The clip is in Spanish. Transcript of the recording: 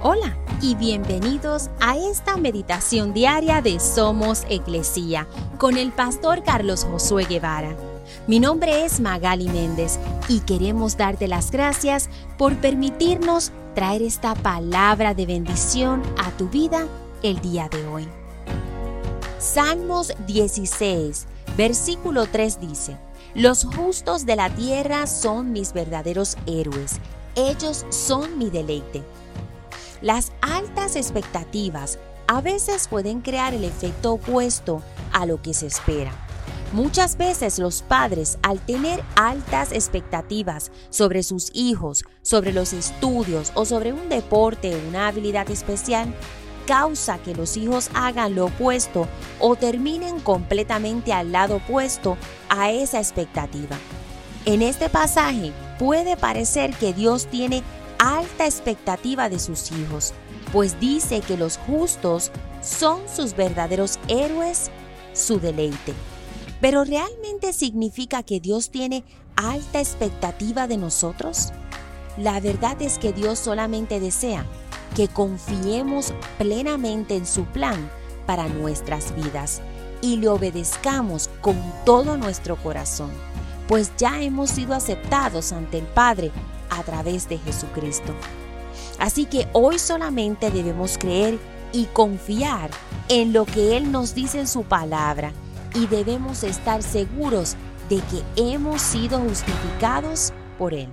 Hola y bienvenidos a esta meditación diaria de Somos Iglesia con el pastor Carlos Josué Guevara. Mi nombre es Magali Méndez y queremos darte las gracias por permitirnos traer esta palabra de bendición a tu vida el día de hoy. Salmos 16, versículo 3 dice, Los justos de la tierra son mis verdaderos héroes, ellos son mi deleite. Las altas expectativas a veces pueden crear el efecto opuesto a lo que se espera. Muchas veces los padres, al tener altas expectativas sobre sus hijos, sobre los estudios o sobre un deporte o una habilidad especial, causa que los hijos hagan lo opuesto o terminen completamente al lado opuesto a esa expectativa. En este pasaje puede parecer que Dios tiene alta expectativa de sus hijos, pues dice que los justos son sus verdaderos héroes, su deleite. Pero ¿realmente significa que Dios tiene alta expectativa de nosotros? La verdad es que Dios solamente desea que confiemos plenamente en su plan para nuestras vidas y le obedezcamos con todo nuestro corazón, pues ya hemos sido aceptados ante el Padre a través de Jesucristo. Así que hoy solamente debemos creer y confiar en lo que Él nos dice en su palabra y debemos estar seguros de que hemos sido justificados por Él.